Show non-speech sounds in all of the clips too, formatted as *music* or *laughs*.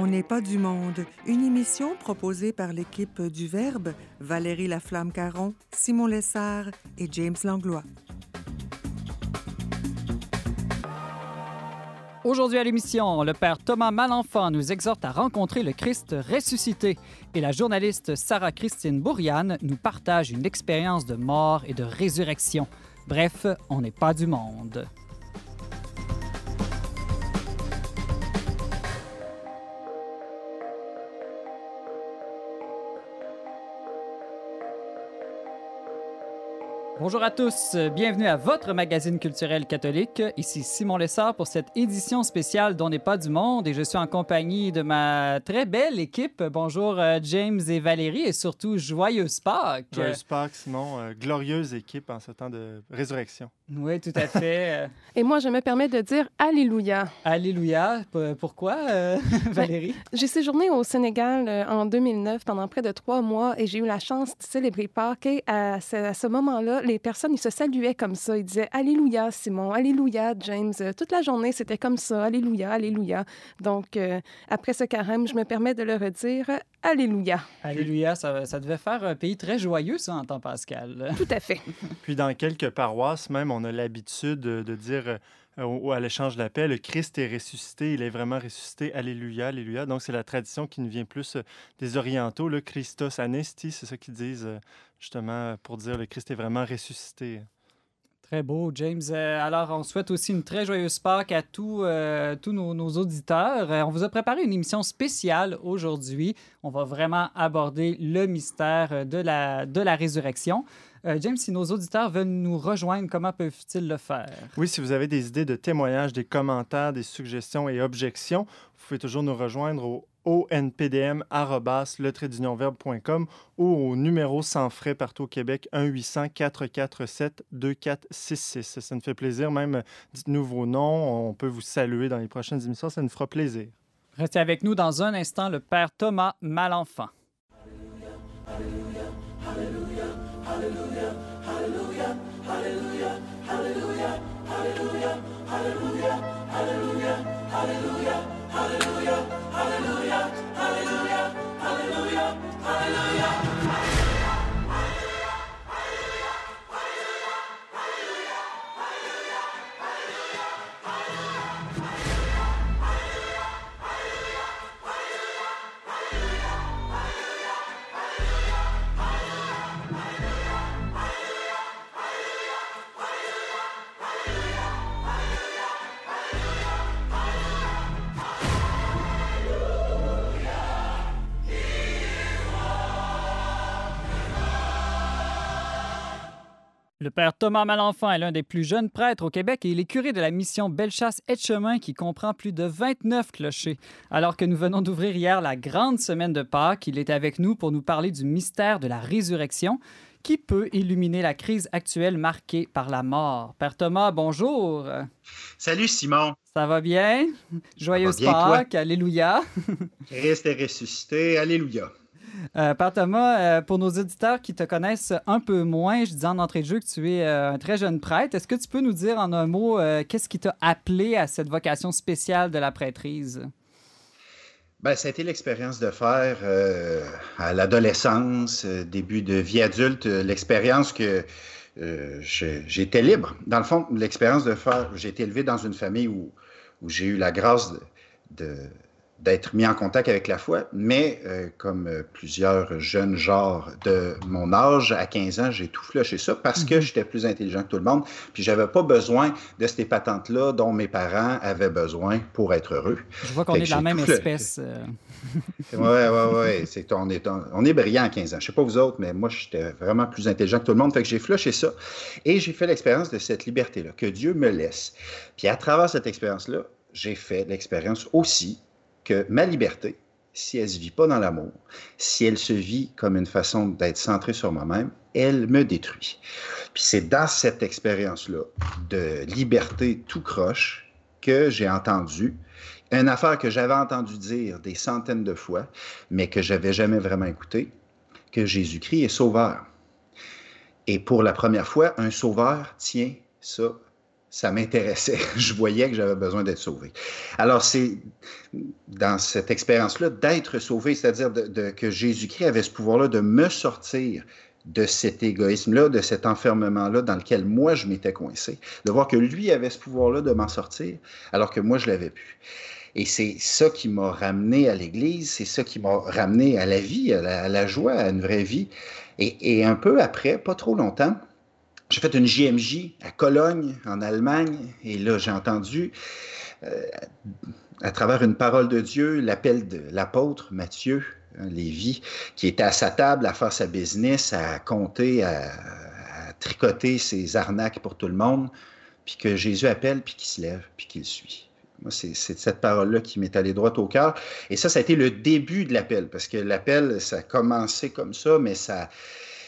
On n'est pas du monde, une émission proposée par l'équipe du Verbe, Valérie Laflamme-Caron, Simon Lessard et James Langlois. Aujourd'hui à l'émission, le père Thomas Malenfant nous exhorte à rencontrer le Christ ressuscité et la journaliste Sarah Christine Bourriane nous partage une expérience de mort et de résurrection. Bref, on n'est pas du monde. Bonjour à tous, bienvenue à votre magazine culturel catholique. Ici Simon Lessard pour cette édition spéciale dont n'est pas du monde et je suis en compagnie de ma très belle équipe. Bonjour euh, James et Valérie et surtout joyeuse Pâques. Joyeuse Pâques, Simon. Euh, glorieuse équipe en ce temps de résurrection. Oui, tout à fait. *laughs* et moi, je me permets de dire Alléluia. Alléluia. Pourquoi, euh, *laughs* Valérie? j'ai séjourné au Sénégal en 2009 pendant près de trois mois et j'ai eu la chance de célébrer Pâques et à ce, ce moment-là, les personnes, ils se saluaient comme ça. Ils disaient Alléluia, Simon, Alléluia, James. Toute la journée, c'était comme ça, Alléluia, Alléluia. Donc, euh, après ce carême, je me permets de le redire Alléluia. Alléluia, ça, ça, devait faire un pays très joyeux, ça, en temps pascal. Tout à fait. Puis, dans quelques paroisses, même, on a l'habitude de dire euh, à l'échange d'appel, le Christ est ressuscité, il est vraiment ressuscité, Alléluia, Alléluia. Donc, c'est la tradition qui nous vient plus euh, des orientaux, le Christos Anesti, c'est ça qu'ils disent justement pour dire le Christ est vraiment ressuscité. Très beau, James. Euh, alors, on souhaite aussi une très joyeuse Pâques à tous, euh, tous nos, auditeurs. Euh, on vous a préparé une émission spéciale aujourd'hui. On va vraiment aborder le mystère de la, de la résurrection. James, si nos auditeurs veulent nous rejoindre, comment peuvent-ils le faire? Oui, si vous avez des idées de témoignages, des commentaires, des suggestions et objections, vous pouvez toujours nous rejoindre au onpdm.com ou au numéro sans frais partout au Québec 1-800-447-2466. Ça nous fait plaisir. Même, dites-nous vos noms. On peut vous saluer dans les prochaines émissions. Ça nous fera plaisir. Restez avec nous dans un instant, le Père Thomas Malenfant. Alléluia, Alléluia, Le père Thomas Malenfant est l'un des plus jeunes prêtres au Québec et il est curé de la mission Bellechasse-Etchemin qui comprend plus de 29 clochers. Alors que nous venons d'ouvrir hier la grande semaine de Pâques, il est avec nous pour nous parler du mystère de la résurrection qui peut illuminer la crise actuelle marquée par la mort. Père Thomas, bonjour. Salut Simon. Ça va bien? Joyeuse Pâques, Alléluia. *laughs* Christ est ressuscité, Alléluia. Euh, Père Thomas, euh, pour nos auditeurs qui te connaissent un peu moins, je disais en entrée de jeu que tu es euh, un très jeune prêtre. Est-ce que tu peux nous dire en un mot qu'est-ce qui t'a appelé à cette vocation spéciale de la prêtrise? Ben, ça a été l'expérience de faire à l'adolescence, début de vie adulte, l'expérience que j'étais libre. Dans le fond, l'expérience de faire, j'ai été élevé dans une famille où, où j'ai eu la grâce de d'être mis en contact avec la foi, mais euh, comme euh, plusieurs jeunes genres de mon âge, à 15 ans, j'ai tout flushé ça parce que mhm. j'étais plus intelligent que tout le monde, puis j'avais pas besoin de ces patentes-là dont mes parents avaient besoin pour être heureux. Je vois qu'on est de la même espèce. Oui, oui, oui. C'est, on, est, on est brillant à 15 ans. Je sais pas vous autres, mais moi, j'étais vraiment plus intelligent que tout le monde, fait que j'ai flushé ça. Et j'ai fait l'expérience de cette liberté-là, que Dieu me laisse. Puis à travers cette expérience-là, j'ai fait l'expérience aussi ma liberté, si elle ne se vit pas dans l'amour, si elle se vit comme une façon d'être centrée sur moi-même, elle me détruit. Puis c'est dans cette expérience-là de liberté tout croche que j'ai entendu une affaire que j'avais entendu dire des centaines de fois, mais que j'avais jamais vraiment écouté, que Jésus-Christ est sauveur. Et pour la première fois, un sauveur tient ça ça m'intéressait. *laughs* Je voyais que j'avais besoin d'être sauvé. Alors, c'est dans cette expérience-là d'être sauvé, c'est-à-dire que Jésus-Christ avait ce pouvoir-là de me sortir de cet égoïsme-là, de cet enfermement-là dans lequel moi je m'étais coincé, de voir que lui avait ce pouvoir-là de m'en sortir, alors que moi je l'avais plus. Et c'est ça qui m'a ramené à l'Église, c'est ça qui m'a ramené à la vie, à la, joie, à une vraie vie. Et, un peu après, pas trop longtemps, j'ai fait une JMJ à Cologne, en Allemagne, et là, j'ai entendu, euh, à travers une parole de Dieu, l'appel de l'apôtre Matthieu hein, Lévy, qui était à sa table à faire sa business, à compter, à, tricoter ses arnaques pour tout le monde, puis que Jésus appelle, puis qu'il se lève, puis qu'il suit. Moi, c'est cette parole-là qui m'est allée droit au cœur. Et ça, ça a été le début de l'appel, parce que l'appel, ça a commencé comme ça, mais ça,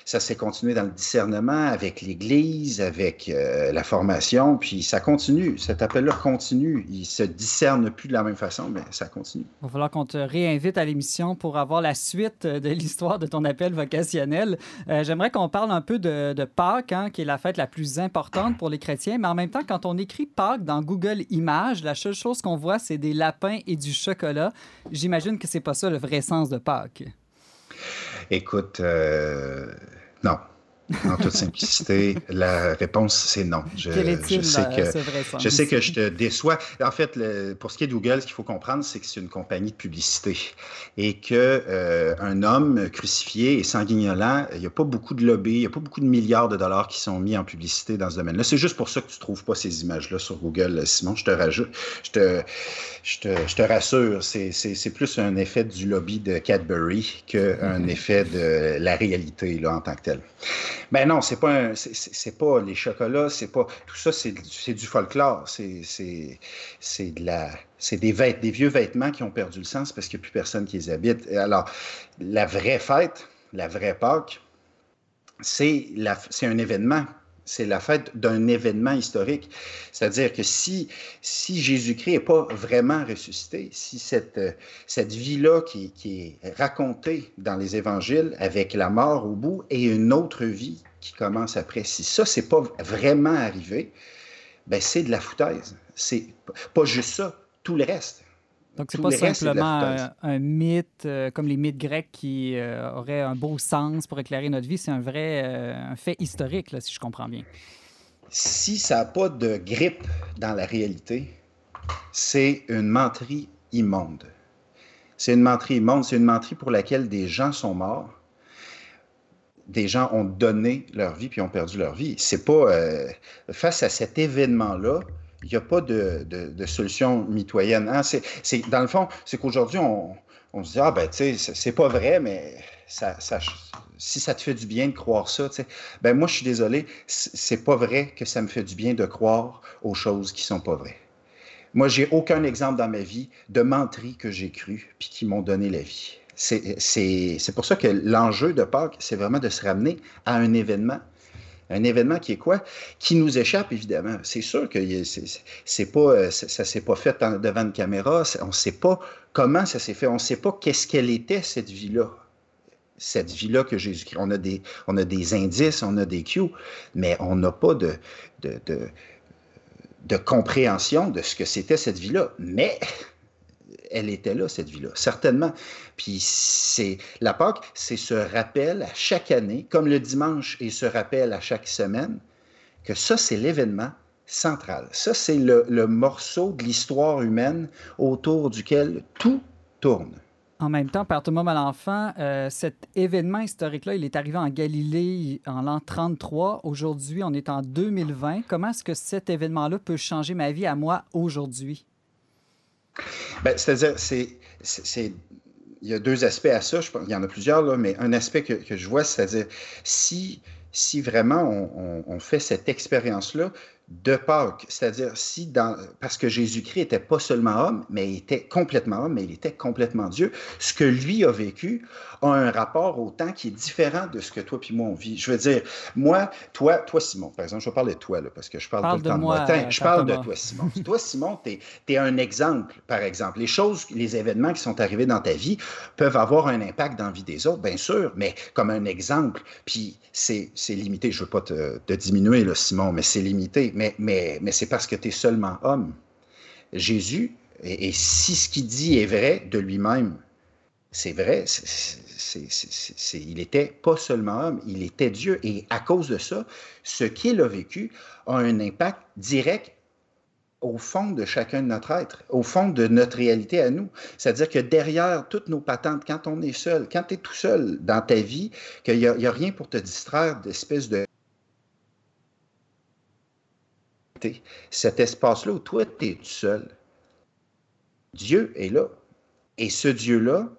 ça s'est continué dans le discernement avec l'Église, avec euh, la formation, puis ça continue. Cet appel-là continue. Il se discerne plus de la même façon, mais ça continue. Il va falloir qu'on te réinvite à l'émission pour avoir la suite de l'histoire de ton appel vocationnel. Euh, j'aimerais qu'on parle un peu de, Pâques, hein, qui est la fête la plus importante pour les chrétiens, mais en même temps, quand on écrit Pâques dans Google Images, la seule chose qu'on voit, c'est des lapins et du chocolat. J'imagine que c'est pas ça le vrai sens de Pâques. Écoute, euh, non. En toute simplicité, la réponse, c'est non. Je, je sais que, je sais que je te déçois. En fait, pour ce qui est de Google, ce qu'il faut comprendre, c'est que c'est une compagnie de publicité et qu'un euh, homme crucifié et sanguignolant, il n'y a pas beaucoup de lobby, il n'y a pas beaucoup de milliards de dollars qui sont mis en publicité dans ce domaine-là. C'est juste pour ça que tu ne trouves pas ces images-là sur Google, Simon. Je te rajoute, je te, je te, je te rassure, c'est plus un effet du lobby de Cadbury qu'un mm-hmm. effet de la réalité là, en tant que tel. Ben non, c'est pas c'est pas les chocolats, c'est pas tout ça, c'est du folklore, c'est c'est de la c'est des des vieux vêtements qui ont perdu le sens parce qu'il n'y a plus personne qui les habite. Alors la vraie fête, la vraie Pâque, c'est un événement c'est la fête d'un événement historique. C'est-à-dire que si, si Jésus-Christ n'est pas vraiment ressuscité, si cette, cette vie-là qui, qui, est racontée dans les évangiles avec la mort au bout et une autre vie qui commence après, si ça, c'est pas vraiment arrivé, ben c'est de la foutaise. C'est pas juste ça, tout le reste. Donc, c'est pas simplement un, mythe euh, comme les mythes grecs qui euh, auraient un beau sens pour éclairer notre vie. C'est un vrai euh, un fait historique, là, si je comprends bien. Si ça n'a pas de grippe dans la réalité, c'est une menterie immonde. C'est une menterie immonde. C'est une menterie pour laquelle des gens sont morts. Des gens ont donné leur vie puis ont perdu leur vie. C'est pas face à cet événement-là il n'y a pas de, solution mitoyenne. Hein? Dans le fond, c'est qu'aujourd'hui, on, se dit, ah ben, tu sais, c'est pas vrai, mais si ça te fait du bien de croire ça, tu sais, ben moi, je suis désolé, c'est pas vrai que ça me fait du bien de croire aux choses qui sont pas vraies. Moi, j'ai aucun exemple dans ma vie de menterie que j'ai cru puis qui m'ont donné la vie. C'est pour ça que l'enjeu de Pâques, c'est vraiment de se ramener à un événement un événement qui est quoi? Qui nous échappe, évidemment. C'est sûr que c'est pas, euh, ça ne s'est pas fait devant une caméra. On ne sait pas comment ça s'est fait. On ne sait pas qu'est-ce qu'elle était, cette vie-là. Cette vie-là que Jésus-Christ. On, a des, on a des indices, on a des cues, mais on n'a pas de, de, de, de compréhension de ce que c'était cette vie-là. Mais elle était là, cette vie-là, certainement. Puis c'est la Pâque, c'est ce rappel à chaque année, comme le dimanche et ce rappel à chaque semaine, que ça, c'est l'événement central. Ça, c'est le, morceau de l'histoire humaine autour duquel tout tourne. En même temps, Père Thomas Malenfant, euh, cet événement historique-là, il est arrivé en Galilée en l'an 33. Aujourd'hui, on est en 2020. Comment est-ce que cet événement-là peut changer ma vie à moi aujourd'hui? Ben, c'est-à-dire, c'est, il y a deux aspects à ça. Je pense, il y en a plusieurs, là, mais un aspect que, je vois, c'est-à-dire, si, si vraiment on, on fait cette expérience-là, de Pâques, c'est-à-dire si dans parce que Jésus-Christ n'était pas seulement homme, mais il était complètement homme, mais il était complètement Dieu. Ce que lui a vécu a un rapport au temps qui est différent de ce que toi puis moi on vit. Je veux dire, moi, toi, toi Simon, par exemple, je vais parler de toi là, parce que je parle, tout le temps de moi. je parle de toi Simon. *laughs* toi Simon, tu es, un exemple, par exemple. Les choses, les événements qui sont arrivés dans ta vie peuvent avoir un impact dans la vie des autres, bien sûr, mais comme un exemple. Puis c'est limité. Je veux pas te, te diminuer là, Simon, mais c'est limité mais, mais, mais c'est parce que tu es seulement homme. Jésus, et, si ce qu'il dit est vrai de lui-même, c'est vrai, il n'était pas seulement homme, il était Dieu. Et à cause de ça, ce qu'il a vécu a un impact direct au fond de chacun de notre être, au fond de notre réalité à nous. C'est-à-dire que derrière toutes nos patentes, quand on est seul, quand tu es tout seul dans ta vie, qu'il n'y a, rien pour te distraire d'espèce de... Cet espace-là où toi, tu es tout seul, Dieu est là. Et ce Dieu-là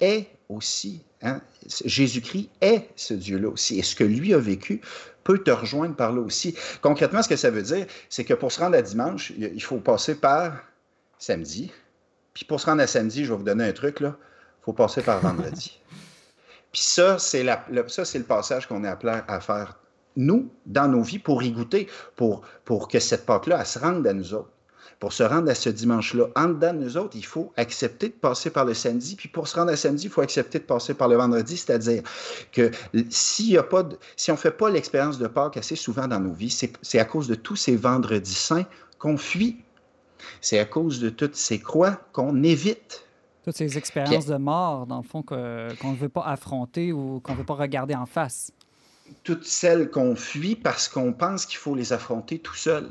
est aussi, hein, Jésus-Christ est ce Dieu-là aussi. Et ce que lui a vécu peut te rejoindre par là aussi. Concrètement, ce que ça veut dire, c'est que pour se rendre à dimanche, il faut passer par samedi. Puis pour se rendre à samedi, je vais vous donner un truc, là, il faut passer par vendredi. *laughs* Puis ça, c'est le, ça, c'est le passage qu'on est appelé à faire, nous, dans nos vies, pour y goûter, pour, pour que cette Pâque-là, elle se rende à nous autres pour se rendre à ce dimanche-là, en dedans de nous autres, il faut accepter de passer par le samedi. Puis pour se rendre à samedi, il faut accepter de passer par le vendredi. C'est-à-dire que s'il y a pas si on ne fait pas l'expérience de Pâques assez souvent dans nos vies, c'est à cause de tous ces vendredis saints qu'on fuit. C'est à cause de toutes ces croix qu'on évite. Toutes ces expériences de mort, dans le fond, qu'on ne veut pas affronter ou qu'on ne veut pas regarder en face. Toutes celles qu'on fuit parce qu'on pense qu'il faut les affronter tout seul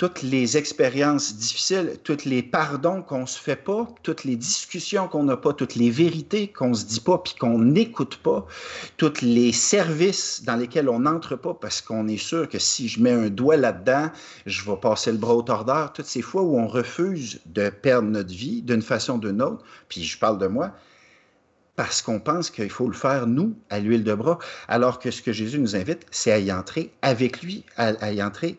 toutes les expériences difficiles, tous les pardons qu'on se fait pas, toutes les discussions qu'on n'a pas, toutes les vérités qu'on se dit pas puis qu'on n'écoute pas, tous les services dans lesquels on n'entre pas parce qu'on est sûr que si je mets un doigt là-dedans, je vais passer le bras au tordeur. Toutes ces fois où on refuse de perdre notre vie d'une façon ou d'une autre, puis je parle de moi, parce qu'on pense qu'il faut le faire, nous, à l'huile de bras, alors que ce que Jésus nous invite, c'est à y entrer avec lui, à, y entrer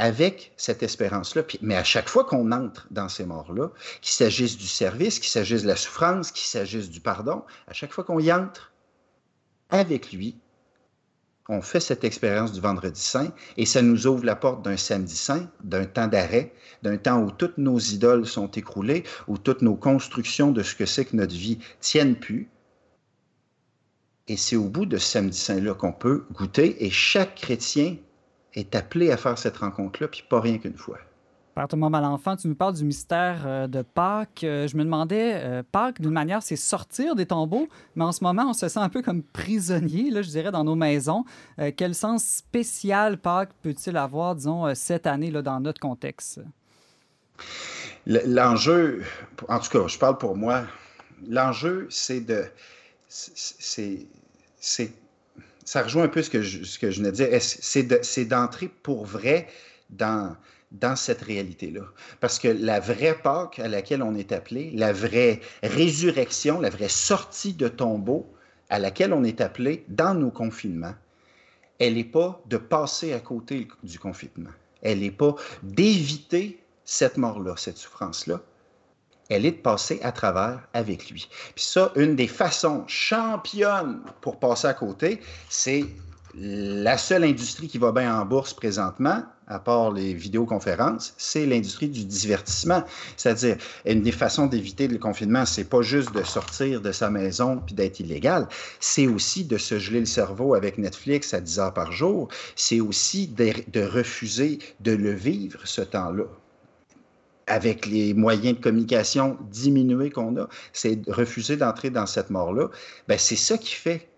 avec cette espérance-là. Mais à chaque fois qu'on entre dans ces morts-là, qu'il s'agisse du service, qu'il s'agisse de la souffrance, qu'il s'agisse du pardon, à chaque fois qu'on y entre avec lui, on fait cette expérience du vendredi saint et ça nous ouvre la porte d'un samedi saint, d'un temps d'arrêt, d'un temps où toutes nos idoles sont écroulées, où toutes nos constructions de ce que c'est que notre vie tiennent plus. Et c'est au bout de ce samedi saint-là qu'on peut goûter et chaque chrétien est appelé à faire cette rencontre-là, puis pas rien qu'une fois. Père Thomas Malenfant, tu nous parles du mystère euh, de Pâques. Euh, je me demandais, euh, Pâques, d'une manière, c'est sortir des tombeaux, mais en ce moment, on se sent un peu comme prisonnier, là, je dirais, dans nos maisons. quel sens spécial Pâques peut-il avoir, disons, cette année, là, dans notre contexte? L'enjeu, en tout cas, je parle pour moi, l'enjeu, c'est de. C'est ça rejoint un peu ce que je, ce venais de dire. C'est d'entrer pour vrai dans, dans cette réalité-là? Parce que la vraie Pâque à laquelle on est appelé, la vraie résurrection, la vraie sortie de tombeau à laquelle on est appelé dans nos confinements, elle n'est pas de passer à côté du confinement. Elle n'est pas d'éviter cette mort-là, cette souffrance-là, elle est de passer à travers avec lui. Puis ça, une des façons championnes pour passer à côté, c'est la seule industrie qui va bien en bourse présentement, à part les vidéoconférences, c'est l'industrie du divertissement. C'est-à-dire, une des façons d'éviter le confinement, c'est pas juste de sortir de sa maison puis d'être illégal, c'est aussi de se geler le cerveau avec Netflix à 10 heures par jour, c'est aussi de, de refuser de le vivre, ce temps-là avec les moyens de communication diminués qu'on a, c'est refuser d'entrer dans cette mort-là, ben c'est ça qui fait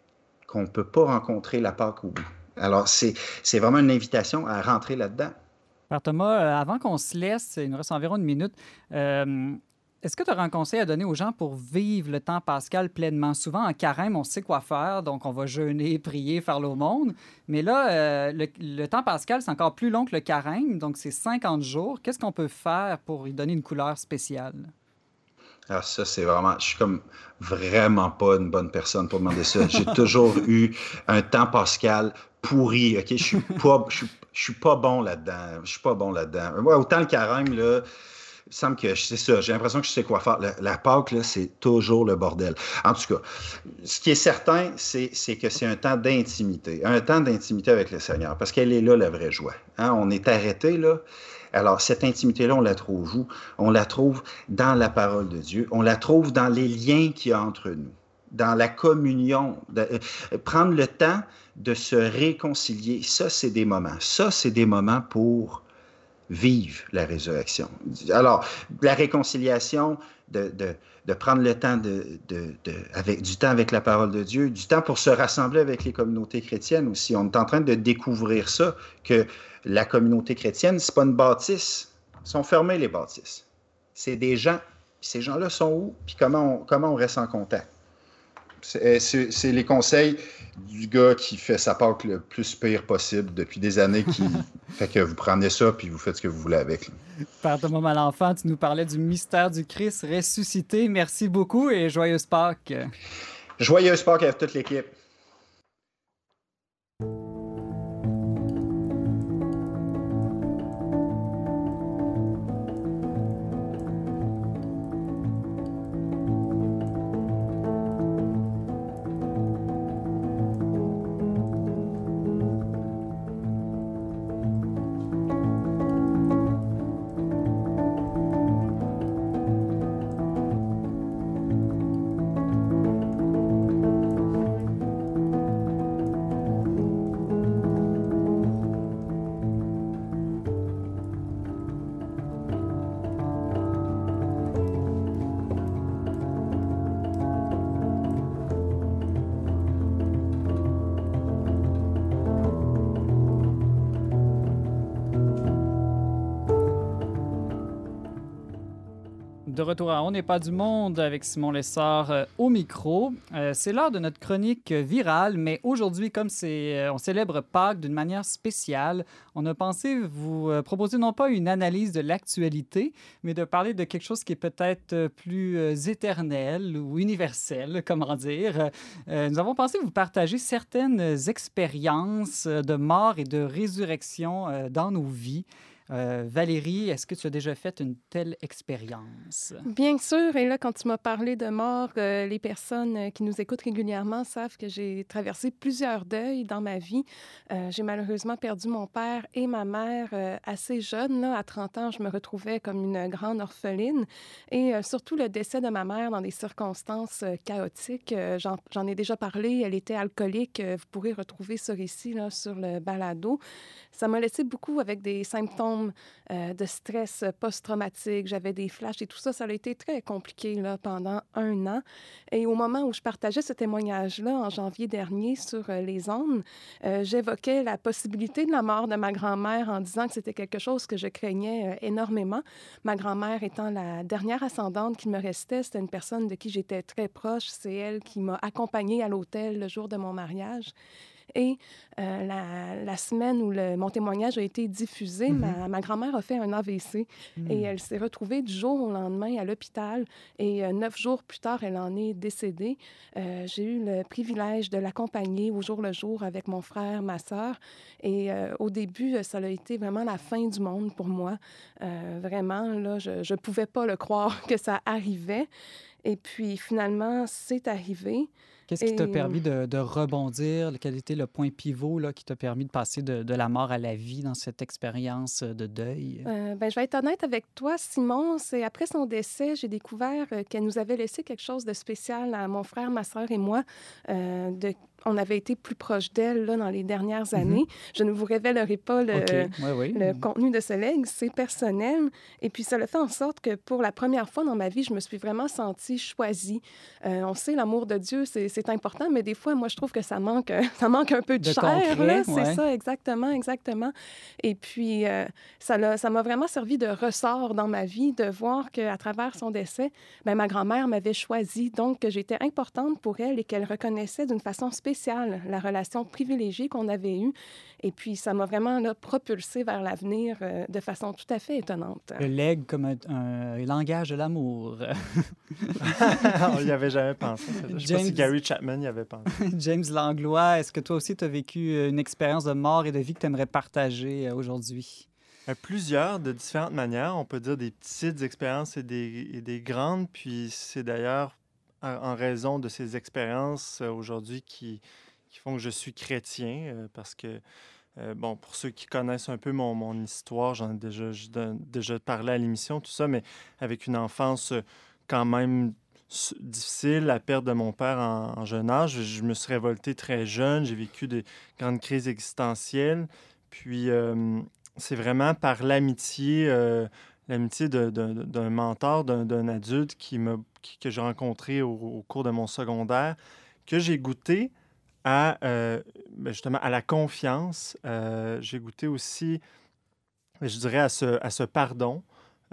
qu'on ne peut pas rencontrer la Pâque au bout. Alors, c'est vraiment une invitation à rentrer là-dedans. Père Thomas, euh, avant qu'on se laisse, il nous reste environ une minute, euh, est-ce que tu auras un conseil à donner aux gens pour vivre le temps pascal pleinement? Souvent, en carême, on sait quoi faire, donc on va jeûner, *laughs* prier, faire l'aumône. Mais là, euh, le, temps pascal, c'est encore plus long que le carême, donc c'est 50 jours. Qu'est-ce qu'on peut faire pour y donner une couleur spéciale? Ah, ça, c'est vraiment. Je suis comme vraiment pas une bonne personne pour demander ça. J'ai *laughs* toujours eu un temps pascal pourri. OK? Je suis *laughs* pas, je suis, pas bon là-dedans. Je suis pas bon là-dedans. autant le carême, là semble que c'est ça. J'ai l'impression que je sais quoi faire. La, Pâque, c'est toujours le bordel. En tout cas, ce qui est certain, c'est que c'est un temps d'intimité. Un temps d'intimité avec le Seigneur. Parce qu'elle est là, la vraie joie. Hein? On est arrêté, là. Alors, cette intimité-là, on la trouve où? On la trouve dans la parole de Dieu. On la trouve dans les liens qu'il y a entre nous dans la communion, euh, prendre le temps de se réconcilier. Ça, c'est des moments. Ça, c'est des moments pour vivre la résurrection. Alors, la réconciliation, de, de, de prendre le temps de, avec, du temps avec la parole de Dieu, du temps pour se rassembler avec les communautés chrétiennes aussi. On est en train de découvrir ça, que la communauté chrétienne, c'est pas une bâtisse. Sont fermés, les bâtisses. C'est des gens. Ces gens-là sont où? Puis comment comment on reste en contact? Euh, c'est les conseils du gars qui fait sa Pâque le plus pire possible depuis des années. Qui... *laughs* fait que vous prenez ça puis vous faites ce que vous voulez avec. Père Thomas Malenfant, tu nous parlais du mystère du Christ ressuscité. Merci beaucoup et joyeuse Pâques. Joyeuse Pâques à toute l'équipe. De retour à On n'est pas du monde avec Simon Lessard euh, au micro. Euh, c'est l'heure de notre chronique virale, mais aujourd'hui, comme c'est, euh, on célèbre Pâques d'une manière spéciale, on a pensé vous proposer non pas une analyse de l'actualité, mais de parler de quelque chose qui est peut-être plus éternel ou universel, comment dire. nous avons pensé vous partager certaines expériences de mort et de résurrection dans nos vies. Euh, Valérie, est-ce que tu as déjà fait une telle expérience? Bien sûr. Et là, quand tu m'as parlé de mort, euh, les personnes euh, qui nous écoutent régulièrement savent que j'ai traversé plusieurs deuils dans ma vie. j'ai malheureusement perdu mon père et ma mère assez jeune. Là, à 30 ans, je me retrouvais comme une grande orpheline. Et surtout le décès de ma mère dans des circonstances chaotiques. J'en ai déjà parlé. Elle était alcoolique. Vous pourrez retrouver ce récit là, sur le balado. Ça m'a laissé beaucoup avec des symptômes euh, de stress post-traumatique. J'avais des flashs et tout ça. Ça a été très compliqué là, pendant un an. Et au moment où je partageais ce témoignage-là, en janvier dernier, sur euh, les ondes, euh, j'évoquais la possibilité de la mort de ma grand-mère en disant que c'était quelque chose que je craignais énormément. Ma grand-mère étant la dernière ascendante qui me restait, c'était une personne de qui j'étais très proche. C'est elle qui m'a accompagnée à l'hôtel le jour de mon mariage. Et euh, la, semaine où le, mon témoignage a été diffusé, ma, mhm. grand-mère a fait un AVC et hmm. elle s'est retrouvée du jour au lendemain à l'hôpital. Et euh, neuf jours plus tard, elle en est décédée. Euh, j'ai eu le privilège de l'accompagner au jour le jour avec mon frère, ma sœur. Et au début, ça a été vraiment la fin du monde pour moi. vraiment, là, je ne pouvais pas le croire *laughs* que ça arrivait. Et puis finalement, c'est arrivé. Qu'est-ce qui t'a permis de, rebondir? Quel était le point pivot là, qui t'a permis de passer de, la mort à la vie dans cette expérience de deuil? Euh, ben, je vais être honnête avec toi, Simon. C'est après son décès, j'ai découvert euh, qu'elle nous avait laissé quelque chose de spécial à mon frère, ma soeur et moi, euh, de on avait été plus proche d'elle dans les dernières mhm. années. Je ne vous révélerai pas le, le contenu de ce legs, c'est personnel. Et puis, ça le fait en sorte que pour la première fois dans ma vie, je me suis vraiment sentie choisie. Euh, on sait, l'amour de Dieu, c'est important, mais des fois, moi, je trouve que ça manque, *laughs* ça manque un peu de, chair. C'est ça, exactement, exactement. Et puis, euh, ça m'a vraiment servi de ressort dans ma vie de voir qu'à travers son décès, ben, ma grand-mère m'avait choisi, donc que j'étais importante pour elle et qu'elle reconnaissait d'une façon spéciale la relation privilégiée qu'on avait eue. Et puis, ça m'a vraiment là, propulsé vers l'avenir euh, de façon tout à fait étonnante. Le leg comme un, langage de l'amour. *laughs* On n'y avait jamais pensé. Je ne sais pas si Gary Chapman y avait pensé. *laughs* James Langlois, est-ce que toi aussi, tu as vécu une expérience de mort et de vie que tu aimerais partager euh, aujourd'hui? Euh, plusieurs, de différentes manières. On peut dire des petites expériences et des, et des grandes. Puis c'est d'ailleurs en raison de ces expériences euh, aujourd'hui qui, qui, font que je suis chrétien, euh, parce que, euh, bon, pour ceux qui connaissent un peu mon, mon histoire, j'en ai déjà, déjà parlé à l'émission, tout ça, mais avec une enfance quand même difficile, la perte de mon père en, jeune âge. Je me suis révolté très jeune, j'ai vécu des grandes crises existentielles. Puis c'est vraiment par l'amitié, l'amitié d'un mentor, d'un adulte qui que j'ai rencontré au, cours de mon secondaire, que j'ai goûté à ben, justement à la confiance. j'ai goûté aussi, je dirais, à ce, à ce pardon.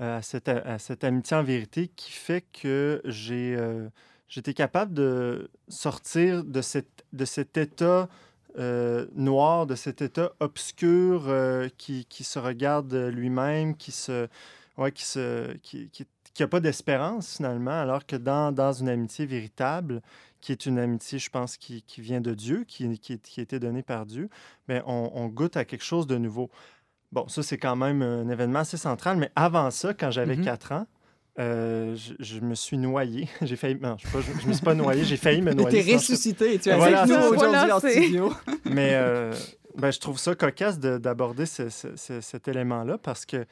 Euh, à, cette, à, cette, amitié en vérité qui fait que j'ai euh, j'étais capable de sortir de, cette, de cet état euh, noir, de cet état obscur qui, qui, se regarde lui-même, qui se, ouais, qui se, qui, qui, qui a pas d'espérance finalement, alors que dans, dans une amitié véritable, qui est une amitié, je pense, qui, qui vient de Dieu, qui, qui, qui a été donnée par Dieu, bien, on, on goûte à quelque chose de nouveau. Bon, ça, c'est quand même un événement assez central, mais avant ça, quand j'avais 4 mhm. ans, euh, je, me suis noyé. *laughs* J'ai failli. Non, je ne me suis pas noyé, j'ai failli me noyer. Tu es ressuscité et tu as voilà, nous aujourd'hui en studio. Mais euh, ben, je trouve ça cocasse d'aborder cet élément-là parce que,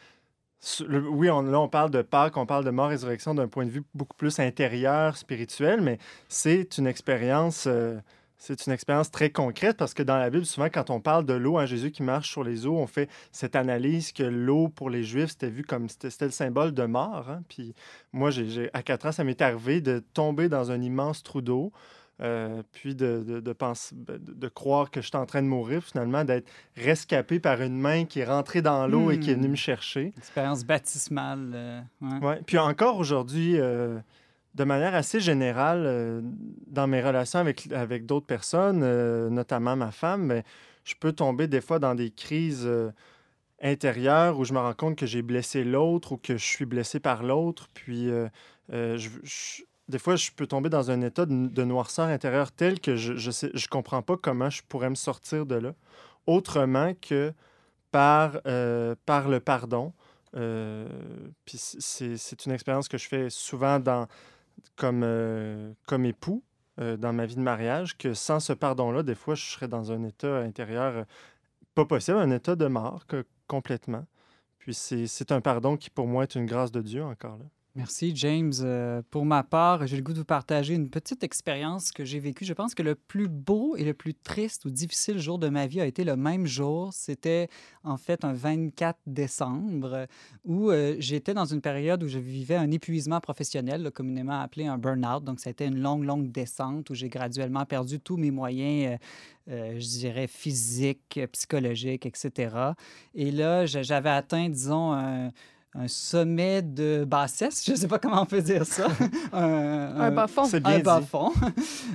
oui, on, là, on parle de Pâques, on parle de mort, résurrection d'un point de vue beaucoup plus intérieur, spirituel, mais c'est une expérience. Euh, c'est une expérience très concrète parce que dans la Bible, souvent, quand on parle de l'eau, un hein, Jésus qui marche sur les eaux, on fait cette analyse que l'eau, pour les Juifs, c'était vu comme c'était le symbole de mort. Hein. Puis moi, à 4 ans, ça m'est arrivé de tomber dans un immense trou d'eau. Euh, puis de, de, penser, de, croire que je suis en train de mourir, finalement, d'être rescapé par une main qui est rentrée dans l'eau et qui est venue me hmm. chercher. Expérience baptismale. Euh, ouais. Puis encore aujourd'hui, euh, de manière assez générale, euh, dans mes relations avec, avec d'autres personnes, notamment ma femme, mais je peux tomber des fois dans des crises intérieures où je me rends compte que j'ai blessé l'autre ou que je suis blessé par l'autre. Puis, des fois, je peux tomber dans un état de, noirceur intérieure tel que je ne je, je comprends pas comment je pourrais me sortir de là, autrement que par, par le pardon. puis c'est une expérience que je fais souvent dans, comme, euh, comme époux euh, dans ma vie de mariage que sans ce pardon-là, des fois, je serais dans un état intérieur euh, pas possible, un état de mort complètement. Puis c'est un pardon qui, pour moi, est une grâce de Dieu encore là. Merci, James. Euh, pour ma part, j'ai le goût de vous partager une petite expérience que j'ai vécue. Je pense que le plus beau et le plus triste ou difficile jour de ma vie a été le même jour. C'était en fait un 24 décembre où euh, j'étais dans une période où je vivais un épuisement professionnel, communément appelé un burn-out. Donc, ça a été une longue, longue descente où j'ai graduellement perdu tous mes moyens. Euh, je dirais physiques, psychologiques, etc. Et là, j'avais atteint, disons, un un sommet de bassesse, je ne sais pas comment on peut dire ça. *laughs* un, bas fond. Un bas fond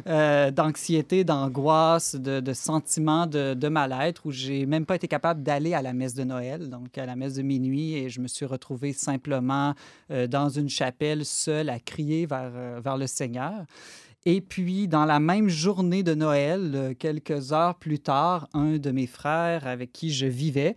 euh, d'anxiété, d'angoisse, de, de sentiments de, de mal-être où j'ai même pas été capable d'aller à la messe de Noël, donc à la messe de minuit, et je me suis retrouvé simplement euh, dans une chapelle, seul à crier vers, euh, vers le Seigneur. Et puis, dans la même journée de Noël, quelques heures plus tard, un de mes frères avec qui je vivais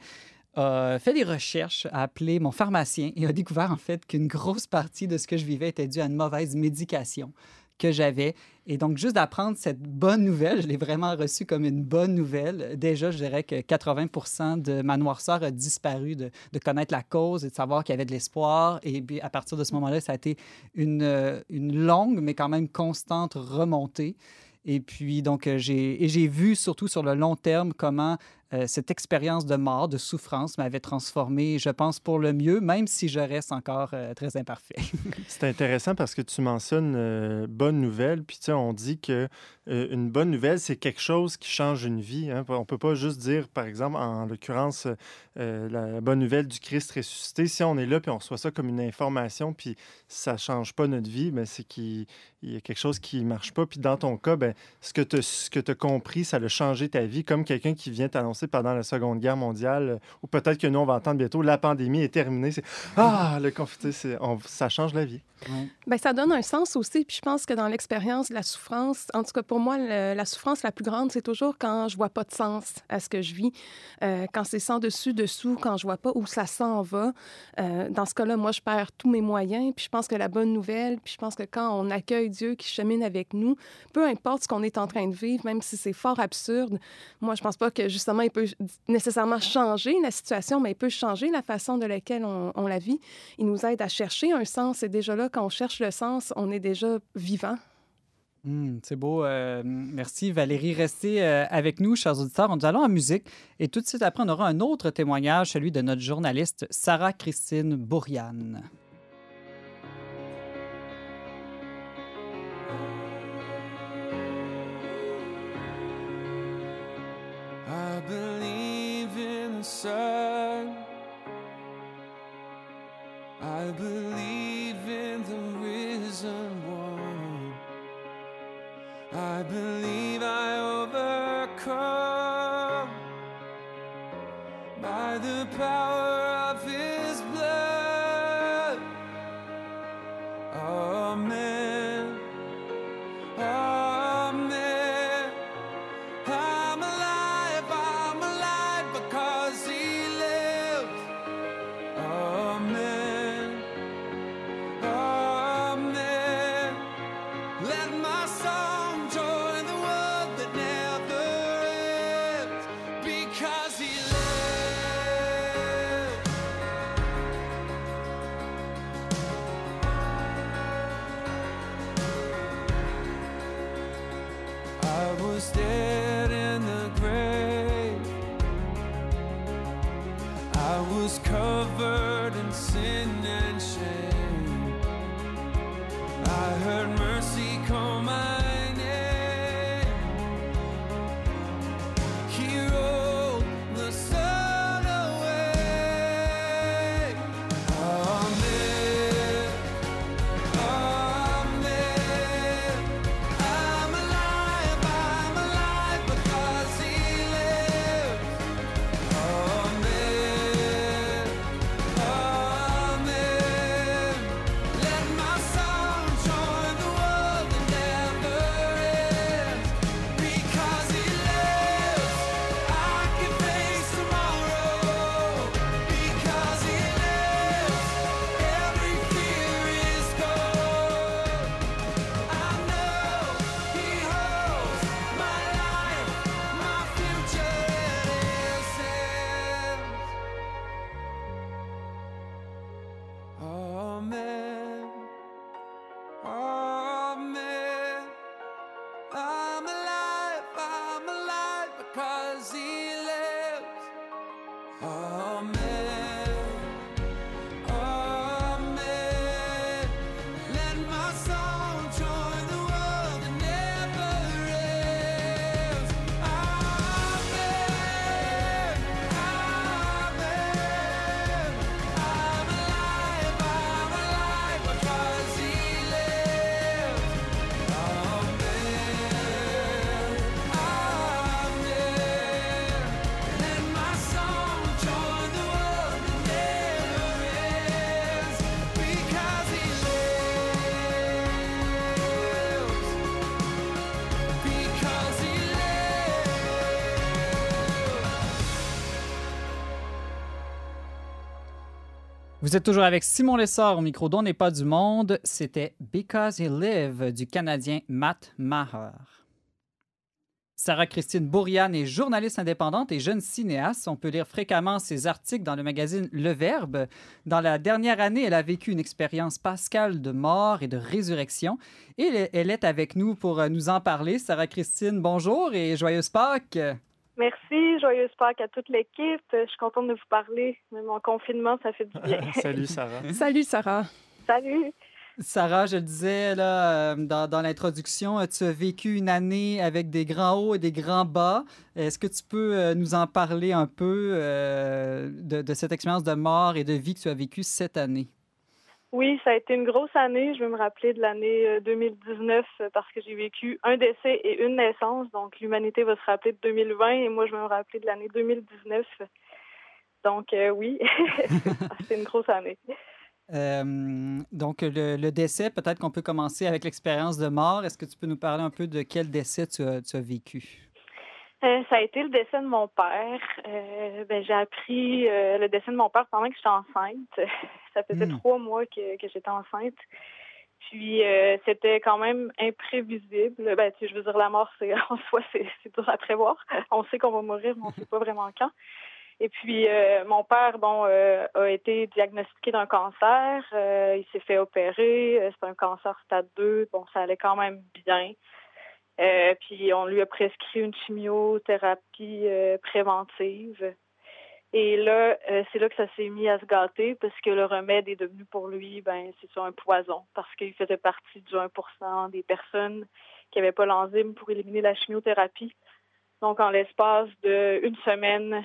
fait des recherches, a appelé mon pharmacien et a découvert en fait qu'une grosse partie de ce que je vivais était due à une mauvaise médication que j'avais. Et donc, juste d'apprendre cette bonne nouvelle, je l'ai vraiment reçue comme une bonne nouvelle. Déjà, je dirais que 80% de ma noirceur a disparu, de, de connaître la cause et de savoir qu'il y avait de l'espoir. Et puis, à partir de ce moment-là, ça a été une, euh, une longue, mais quand même constante remontée. Et puis, donc, euh, j'ai vu surtout sur le long terme comment euh, cette expérience de mort, de souffrance m'avait transformé, je pense, pour le mieux, même si je reste encore euh, très imparfait. *laughs* C'est intéressant parce que tu mentionnes euh, bonne nouvelle, puis tu sais, on dit que une bonne nouvelle, c'est quelque chose qui change une vie. Hein. On peut pas juste dire, par exemple, en l'occurrence, la bonne nouvelle du Christ ressuscité. Si on est là puis on reçoit ça comme une information, puis ça change pas notre vie, mais ben, c'est qu'il y a quelque chose qui marche pas. Puis dans ton cas, ben, ce que tu as compris, ça a changé ta vie, comme quelqu'un qui vient t'annoncer pendant la Seconde Guerre mondiale, euh, ou peut-être que nous, on va entendre bientôt, la pandémie est terminée. C'est Ah, le conflit, ça change la vie. Bien, ça donne un sens aussi. Puis je pense que dans l'expérience de la souffrance, en tout cas pour moi, la souffrance la plus grande, c'est toujours quand je vois pas de sens à ce que je vis, euh, quand c'est sans dessus dessous, quand je vois pas où ça s'en va. Euh, dans ce cas-là, moi, je perds tous mes moyens. Puis je pense que la bonne nouvelle, puis je pense que quand on accueille Dieu qui chemine avec nous, peu importe ce qu'on est en train de vivre, même si c'est fort absurde, moi, je pense pas que justement il peut nécessairement changer la situation, mais il peut changer la façon de laquelle on, la vit. Il nous aide à chercher un sens. Et déjà là, quand on cherche le sens, on est déjà vivant. Hmm, c'est beau. Euh, merci Valérie. Restez euh, avec nous, chers auditeurs. Nous allons en musique et tout de suite après, on aura un autre témoignage, celui de notre journaliste Sarah Christine Bourriane. I believe in the risen one. I believe I overcome by the power was covered in sin and shame. I heard mercy call my side. Toujours avec Simon Lessard au micro d'On n'est pas du monde. C'était Because He Live du Canadien Matt Maher. Sarah Christine Bourriane est journaliste indépendante et jeune cinéaste. On peut lire fréquemment ses articles dans le magazine Le Verbe. Dans la dernière année, elle a vécu une expérience pascale de mort et de résurrection. Et elle est avec nous pour nous en parler. Sarah Christine, bonjour et joyeuse Pâques. Merci, joyeuse Pâques à toute l'équipe. Je suis contente de vous parler. Même en confinement, ça fait du bien. *laughs* Salut, Sarah. *laughs* Salut, Sarah. Salut. Sarah, je le disais là, euh, dans, dans l'introduction, euh, tu as vécu une année avec des grands hauts et des grands bas. Est-ce que tu peux euh, nous en parler un peu euh, de, de cette expérience de mort et de vie que tu as vécue cette année? Oui, ça a été une grosse année. Je veux me rappeler de l'année euh, 2019 euh, parce que j'ai vécu un décès et une naissance. Donc, l'humanité va se rappeler de 2020 et moi, je vais me rappeler de l'année 2019. Donc, euh, oui, *laughs* c'était une grosse année. Euh, donc, le, le décès, peut-être qu'on peut commencer avec l'expérience de mort. Est-ce que tu peux nous parler un peu de quel décès tu as, tu as vécu? Euh, ça a été le décès de mon père. Euh, ben, j'ai appris euh, le décès de mon père pendant que j'étais enceinte. *laughs* Ça faisait Hmm. trois mois que, que j'étais enceinte. Puis c'était quand même imprévisible. Ben, tu je veux dire, la mort, c'est *laughs* en soi, c'est dur à prévoir. On sait qu'on va mourir, mais on ne sait pas vraiment quand. Et puis, mon père, bon, a été diagnostiqué d'un cancer. il s'est fait opérer. C'est un cancer stade 2. Bon, ça allait quand même bien. Euh, puis on lui a prescrit une chimiothérapie euh, préventive. Et là, euh, c'est là que ça s'est mis à se gâter parce que le remède est devenu pour lui, ben, c'est un poison parce qu'il faisait partie du 1% des personnes qui n'avaient pas l'enzyme pour éliminer la chimiothérapie. Donc, en l'espace d'une semaine,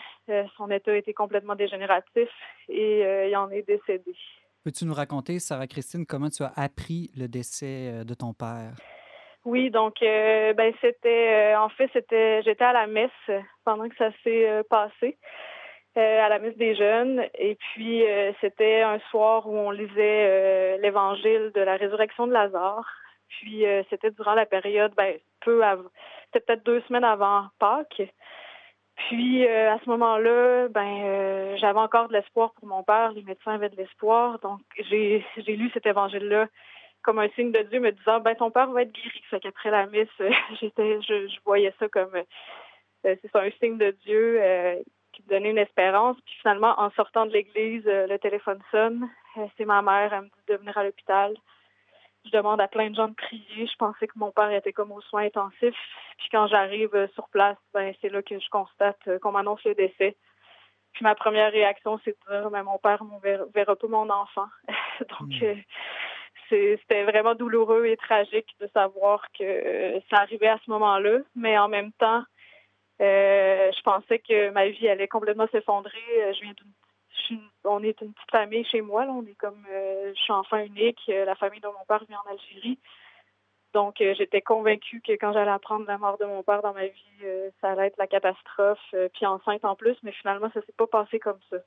son état était complètement dégénératif et il en est décédé. Peux-tu nous raconter, Sarah Christine, comment tu as appris le décès de ton père? Oui, donc euh, ben c'était euh, en fait c'était j'étais à la messe pendant que ça s'est euh, passé. à la messe des jeunes et puis c'était un soir où on lisait l'évangile de la résurrection de Lazare. Puis c'était durant la période ben peu avant c'était peut-être deux semaines avant Pâques. Puis à ce moment-là, ben j'avais encore de l'espoir pour mon père, les médecins avaient de l'espoir. Donc j'ai j'ai lu cet évangile là comme un signe de Dieu me disant ben ton père va être guéri. Fait qu'après la messe, *laughs* j'étais je, je, voyais ça comme euh, c'est un signe de Dieu euh, qui me donnait une espérance. Puis finalement, en sortant de l'église, euh, le téléphone sonne. c'est ma mère, elle me dit de venir à l'hôpital. Je demande à plein de gens de prier. Je pensais que mon père était comme aux soins intensifs. Puis quand j'arrive sur place, ben c'est là que je constate qu'on m'annonce le décès. Puis ma première réaction, c'est de dire, ben, mon père ne verra, pas mon enfant. *laughs* Donc, hmm c'était vraiment douloureux et tragique de savoir que ça arrivait à ce moment-là. Mais en même temps, euh, je pensais que ma vie allait complètement s'effondrer. Euh, je viens d'une, on est une petite famille chez moi. On est comme, euh, je suis enfant unique. La famille de mon père vient en Algérie. Donc, j'étais convaincue que quand j'allais apprendre la mort de mon père dans ma vie, ça allait être la catastrophe. puis enceinte en plus, mais finalement, ça s'est pas passé comme ça.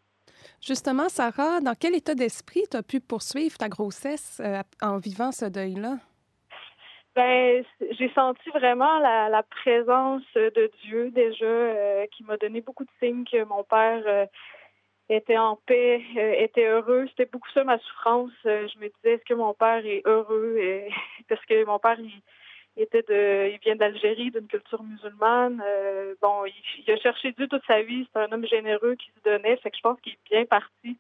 Justement, Sarah, dans quel état d'esprit tu as pu poursuivre ta grossesse euh, en vivant ce deuil-là? Ben, j'ai senti vraiment la, présence de Dieu déjà, euh, qui m'a donné beaucoup de signes que mon père euh, était en paix, était heureux. C'était beaucoup ça ma souffrance. je me disais, est-ce que mon père est heureux? *laughs* parce que mon père, il était de, il vient d'Algérie, d'une culture musulmane. Euh, bon, il, a cherché Dieu toute sa vie. C'est un homme généreux qui se donnait. Fait que je pense qu'il est bien parti.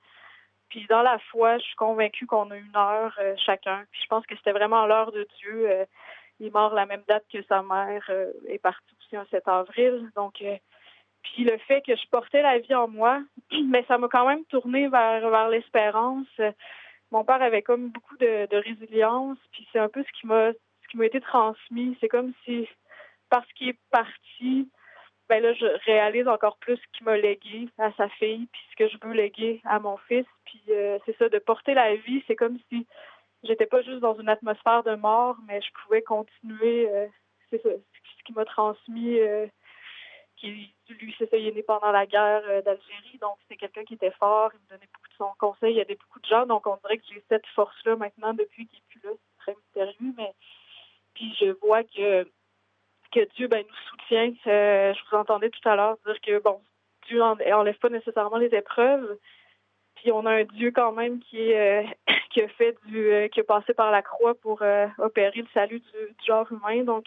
Puis dans la foi, je suis convaincue qu'on a une heure euh, chacun. Puis je pense que c'était vraiment l'heure de Dieu. Euh, il est mort la même date que sa mère est partie aussi un 7 avril. Donc, puis le fait que je portais la vie en moi, *clears throat* mais ça m'a quand même tourné vers, vers l'espérance. Mon père avait comme beaucoup de, de résilience. Puis c'est un peu ce qui m'a m'a été transmis. C'est comme si, parce qu'il est parti, ben là, je réalise encore plus ce qu'il m'a légué à sa fille, puis ce que je veux léguer à mon fils. Puis euh, c'est ça, de porter la vie, c'est comme si j'étais pas juste dans une atmosphère de mort, mais je pouvais continuer. Euh, c'est ça, ce qui m'a transmis. Euh, qui, lui, c'est ça, il est né pendant la guerre d'Algérie, donc c'était quelqu'un qui était fort, il me donnait beaucoup de son conseil, il y avait beaucoup de gens, donc on dirait que j'ai cette force-là maintenant depuis qu'il est plus là, c'est très mystérieux, mais puis je vois que, que Dieu ben, nous soutient. Euh, je vous entendais tout à l'heure dire que, bon, Dieu n'enlève pas nécessairement les épreuves. Puis on a un Dieu quand même qui, euh, *laughs* qui a fait du euh, qui a passé par la croix pour opérer le salut du, genre humain. Donc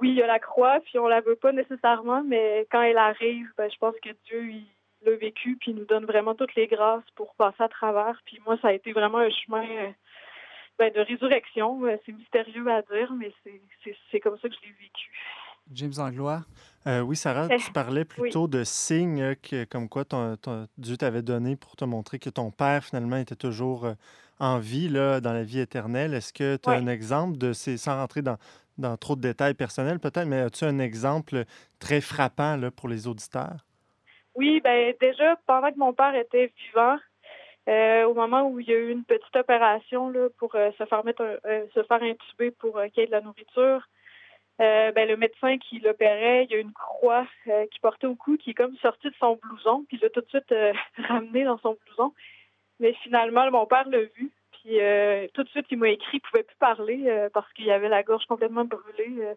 oui, il y a la croix, puis on la veut pas nécessairement, mais quand elle arrive, ben, je pense que Dieu il l'a vécu, puis il nous donne vraiment toutes les grâces pour passer à travers. Puis moi, ça a été vraiment un chemin ben, de résurrection. Euh, c'est mystérieux à dire, mais c'est comme ça que je l'ai vécu. James Anglois. Euh, oui, Sarah, tu parlais plutôt de signes que, comme quoi ton, Dieu t'avait donné pour te montrer que ton père, finalement, était toujours euh, en vie, là, dans la vie éternelle. Est-ce que tu as un exemple de ces, sans rentrer dans, dans trop de détails personnels peut-être, mais as-tu un exemple très frappant là, pour les auditeurs? Oui, ben déjà, pendant que mon père était vivant, euh, au moment où il y a eu une petite opération pour euh, se faire mettre euh, se faire intuber pour qu'il y ait de la nourriture, ben, le médecin qui l'opérait, il y a une croix qui portait au cou qui est comme sortie de son blouson, puis il l'a tout de suite *laughs* ramené dans son blouson. Mais finalement, mon père l'a vu, puis tout de suite, il m'a écrit, il pouvait plus parler parce qu'il avait la gorge complètement brûlée.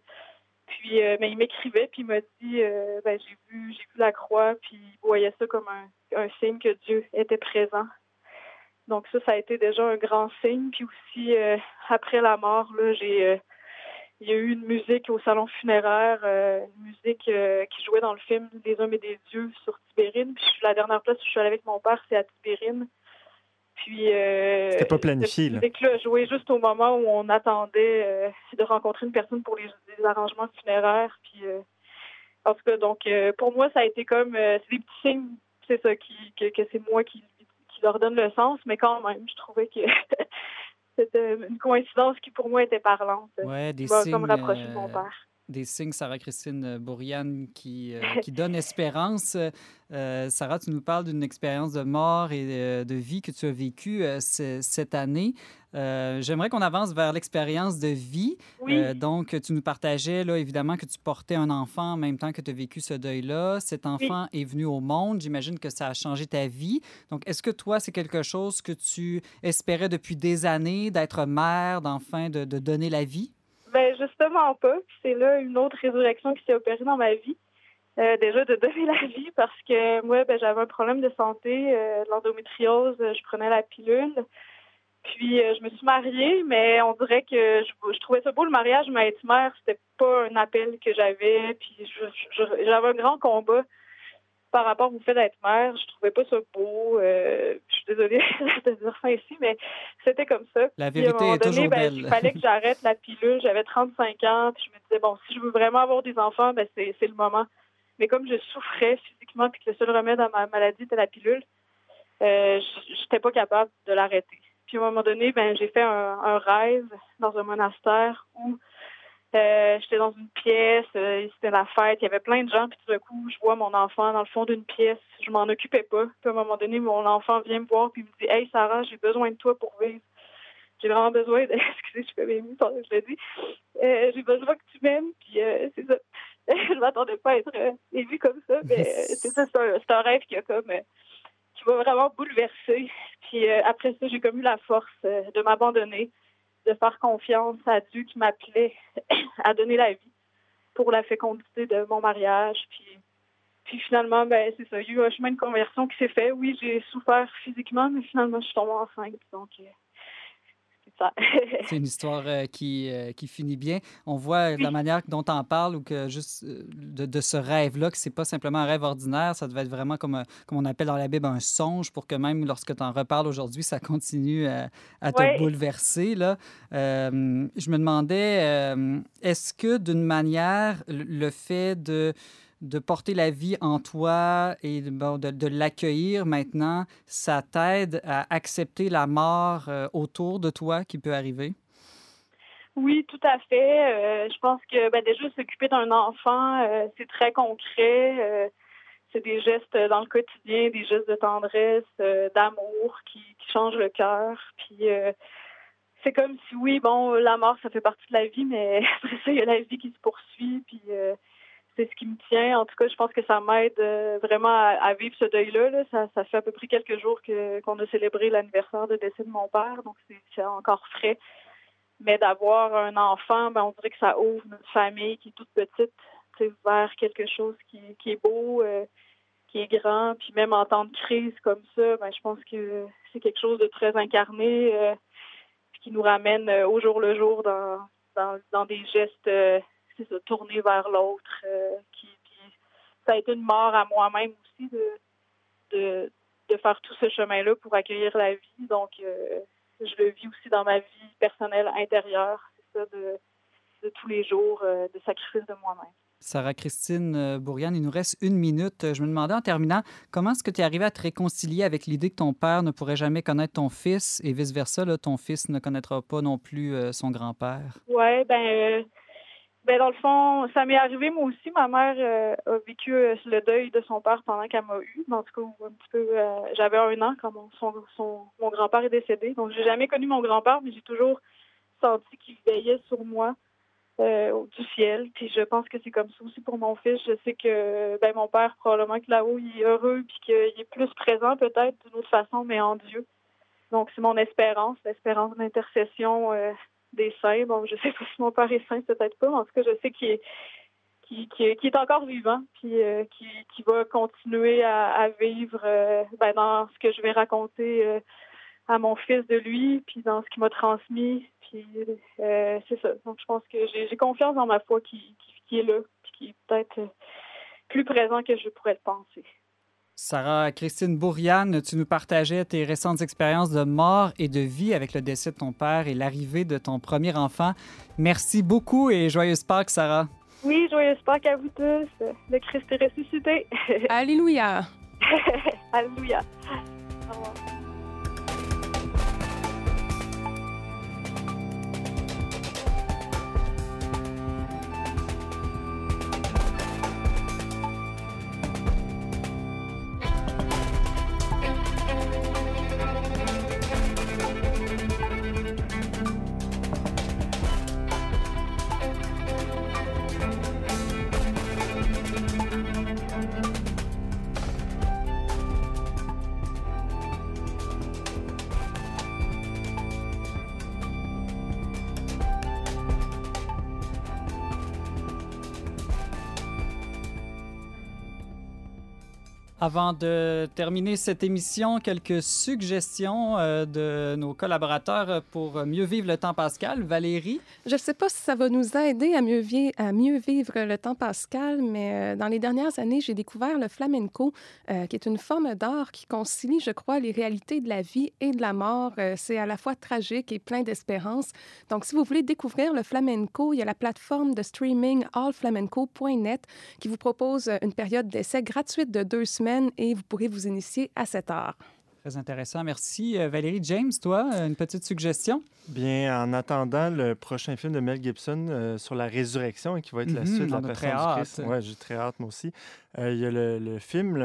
puis, il m'écrivait, puis il m'a dit, ben, j'ai vu, j'ai vu la croix, puis il voyait ça comme un, un signe que Dieu était présent. Donc ça, ça a été déjà un grand signe. Puis aussi, après la mort, là, j'ai il y a eu une musique au salon funéraire, une musique qui jouait dans le film Les hommes et des dieux sur Tibérine. Puis la dernière place où je suis allée avec mon père, c'est à Tibérine. Puis. Euh, C'était pas planifié, là. là joué juste au moment où on attendait euh, de rencontrer une personne pour les, arrangements funéraires. Puis. Euh, en tout cas, donc, euh, pour moi, ça a été comme. c'est des petits signes, c'est ça, qui, que, que c'est moi qui, qui leur donne le sens, mais quand même, je trouvais que. *laughs* C'était une coïncidence qui, pour moi, était parlante. Ouais, des signes. Comme rapprocher de mon père des signes, Sarah-Christine Bourriane, qui, euh, *laughs* qui donne espérance. Euh, Sarah, tu nous parles d'une expérience de mort et de, vie que tu as vécue euh, cette année. J'aimerais qu'on avance vers l'expérience de vie. donc, tu nous partageais, là, évidemment, que tu portais un enfant en même temps que tu as vécu ce deuil-là. Cet enfant est venu au monde. J'imagine que ça a changé ta vie. Donc, est-ce que toi, c'est quelque chose que tu espérais depuis des années, d'être mère, d'enfin, de, de donner la vie? Justement pas. C'est là une autre résurrection qui s'est opérée dans ma vie. Euh, déjà de donner la vie parce que moi, ben, j'avais un problème de santé, euh, l'endométriose, je prenais la pilule. Puis euh, je me suis mariée, mais on dirait que je, je trouvais ça beau le mariage, mais être mère, c'était pas un appel que j'avais. Puis j'avais un grand combat par rapport au fait d'être mère, je trouvais pas ça beau. Euh, je suis désolée *laughs* de dire ça ici, mais c'était comme ça. La vérité est toujours ben, Il fallait que j'arrête la pilule. J'avais 35 ans, puis je me disais, bon, si je veux vraiment avoir des enfants, ben c'est le moment. Mais comme je souffrais physiquement, puis que le seul remède à ma maladie était la pilule, euh, j'étais pas capable de l'arrêter. Puis à un moment donné, ben j'ai fait un, un rêve dans un monastère où euh, j'étais dans une pièce, euh, c'était la fête, il y avait plein de gens, puis tout d'un coup, je vois mon enfant dans le fond d'une pièce. Je m'en occupais pas. Puis à un moment donné, mon enfant vient me voir, puis il me dit Hey Sarah, j'ai besoin de toi pour vivre. J'ai vraiment besoin de. *laughs* Excusez, je fais mes mots, je l'ai dit. Euh, j'ai besoin que tu m'aimes, puis c'est ça. *laughs* je m'attendais pas à être ému comme ça, mais c'est ça, c'est un, un, rêve qui a comme. qui m'a vraiment bouleversée. Puis après ça, j'ai comme eu la force de m'abandonner de faire confiance à Dieu qui m'appelait *coughs* à donner la vie pour la fécondité de mon mariage. Puis, puis finalement, ben, c'est ça. Il y a eu un chemin de conversion qui s'est fait. Oui, j'ai souffert physiquement, mais finalement, je suis tombée enceinte. Donc, euh, *laughs* c'est une histoire euh, qui, euh, qui finit bien. On voit la manière dont tu en parles ou que juste euh, de, ce rêve-là, que c'est pas simplement un rêve ordinaire, ça devait être vraiment comme, comme on appelle dans la Bible un songe pour que même lorsque tu en reparles aujourd'hui, ça continue à, te bouleverser. Là. je me demandais, est-ce que d'une manière, le fait de de porter la vie en toi et de, l'accueillir maintenant, ça t'aide à accepter la mort euh, autour de toi qui peut arriver? Oui, tout à fait. Euh, je pense que ben, déjà s'occuper d'un enfant, euh, c'est très concret. c'est des gestes dans le quotidien, des gestes de tendresse, d'amour qui, qui, changent le cœur. Puis c'est comme si oui, bon, la mort, ça fait partie de la vie, mais *laughs* après ça, il y a la vie qui se poursuit. Puis c'est ce qui me tient. En tout cas, je pense que ça m'aide euh, vraiment à, vivre ce deuil-là. Ça, fait à peu près quelques jours que, qu'on a célébré l'anniversaire de décès de mon père, donc c'est, encore frais. Mais d'avoir un enfant, ben, on dirait que ça ouvre notre famille qui est toute petite vers quelque chose qui, qui est beau, euh, qui est grand. Puis même en temps de crise comme ça, ben, je pense que c'est quelque chose de très incarné euh, qui nous ramène au jour le jour dans, dans, dans des gestes c'est ça, tourner vers l'autre. Euh, qui, ça a été une mort à moi-même aussi de, de, faire tout ce chemin-là pour accueillir la vie. Donc, euh, je le vis aussi dans ma vie personnelle intérieure. C'est ça, de, de tous les jours, euh, de sacrifice de moi-même. Sarah-Christine Bourriane, il nous reste une minute. Je me demandais en terminant, comment est-ce que tu es arrivé à te réconcilier avec l'idée que ton père ne pourrait jamais connaître ton fils et vice-versa, ton fils ne connaîtra pas non plus son grand-père? Oui, ben ben dans le fond, ça m'est arrivé moi aussi. Ma mère euh, a vécu euh, le deuil de son père pendant qu'elle m'a eu. En tout cas, un petit peu, euh, j'avais un an quand mon, son, mon grand-père est décédé. Donc, j'ai jamais connu mon grand-père, mais j'ai toujours senti qu'il veillait sur moi du ciel. Puis je pense que c'est comme ça aussi pour mon fils. Je sais que ben mon père probablement que là-haut il est heureux puis qu'il est plus présent peut-être d'une autre façon, mais en Dieu. Donc c'est mon espérance, l'espérance d'intercession des saints. Bon, je sais pas si mon père est saint, peut-être pas, mais en tout cas, je sais qu'il est, est encore vivant, puis euh, qui, va continuer à, vivre euh, ben, dans ce que je vais raconter euh, à mon fils de lui, puis dans ce qu'il m'a transmis. Puis c'est ça. Donc je pense que j'ai confiance dans ma foi qui, est là, puis qui est peut-être plus présent que je pourrais le penser. Sarah Christine Bourriane, tu nous partageais tes récentes expériences de mort et de vie avec le décès de ton père et l'arrivée de ton premier enfant. Merci beaucoup et joyeuse Pâques, Sarah. Oui, joyeuse Pâques à vous tous. Le Christ est ressuscité. Alléluia. *laughs* Alléluia. Avant de terminer cette émission, quelques suggestions euh, de nos collaborateurs pour mieux vivre le temps pascal. Valérie? Je ne sais pas si ça va nous aider à mieux, vivre le temps pascal, mais euh, dans les dernières années, j'ai découvert le flamenco, euh, qui est une forme d'art qui concilie, je crois, les réalités de la vie et de la mort. C'est à la fois tragique et plein d'espérance. Donc, si vous voulez découvrir le flamenco, il y a la plateforme de streaming allflamenco.net qui vous propose une période d'essai gratuite de deux semaines et vous pourrez vous initier à cette heure. Très intéressant. Merci. Euh, Valérie James, toi, une petite suggestion? Bien, en attendant le prochain film de Mel Gibson euh, sur la résurrection, et qui va être la mhm, suite de la Passion du Christ. Oui, j'ai très hâte, moi aussi. Euh, il y a le, film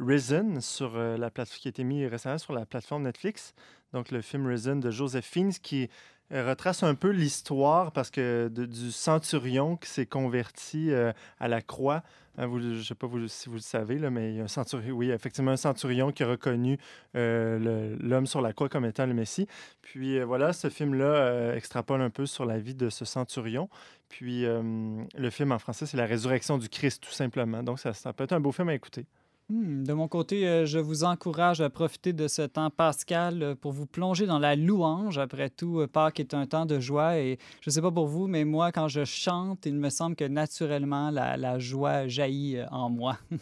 Risen sur la plateforme qui a été mis récemment sur la plateforme Netflix. Donc, le film Risen de Joseph Fiennes qui retrace un peu l'histoire parce que du centurion qui s'est converti à la croix Hein, je ne sais pas si vous le savez, mais il y a un centurion, oui, effectivement, un centurion qui a reconnu euh, l'homme sur la croix comme étant le Messie. Puis euh, voilà, ce film-là euh, extrapole un peu sur la vie de ce centurion. Puis le film en français, c'est La résurrection du Christ, tout simplement. Donc ça peut être un beau film à écouter. Hmm, de mon côté, euh, je vous encourage à profiter de ce temps pascal euh, pour vous plonger dans la louange. Après tout, euh, Pâques est un temps de joie et je ne sais pas pour vous, mais moi, quand je chante, il me semble que naturellement, la, joie jaillit en moi. *laughs*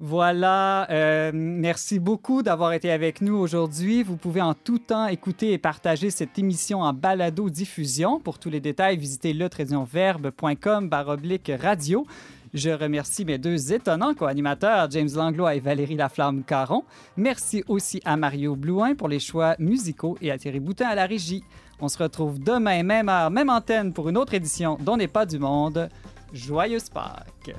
Voilà, merci beaucoup d'avoir été avec nous aujourd'hui. Vous pouvez en tout temps écouter et partager cette émission en balado-diffusion. Pour tous les détails, visitez le radio. Je remercie mes deux étonnants co-animateurs, James Langlois et Valérie Laflamme-Caron. Merci aussi à Mario Blouin pour les choix musicaux et à Thierry Boutin à la régie. On se retrouve demain, même heure, même antenne pour une autre édition dont n'est pas du monde. Joyeuse Pâques!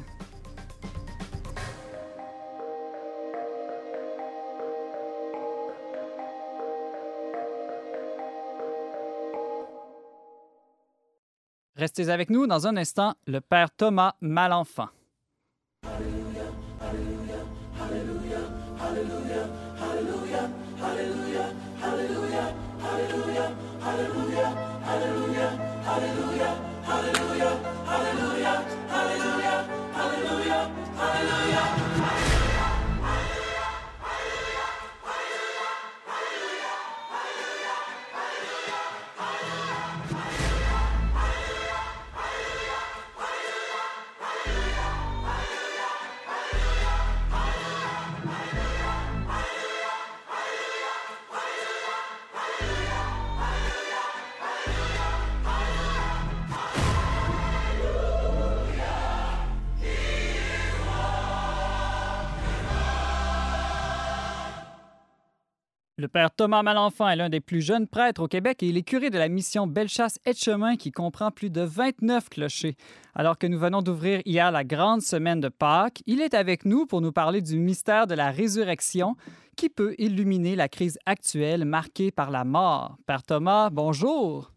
Restez avec nous dans un instant, le père Thomas Malenfant. Père Thomas Malenfant est l'un des plus jeunes prêtres au Québec et il est curé de la mission Bellechasse-Etchemin qui comprend plus de 29 clochers. Alors que nous venons d'ouvrir hier la grande semaine de Pâques, il est avec nous pour nous parler du mystère de la résurrection qui peut illuminer la crise actuelle marquée par la mort. Père Thomas, bonjour.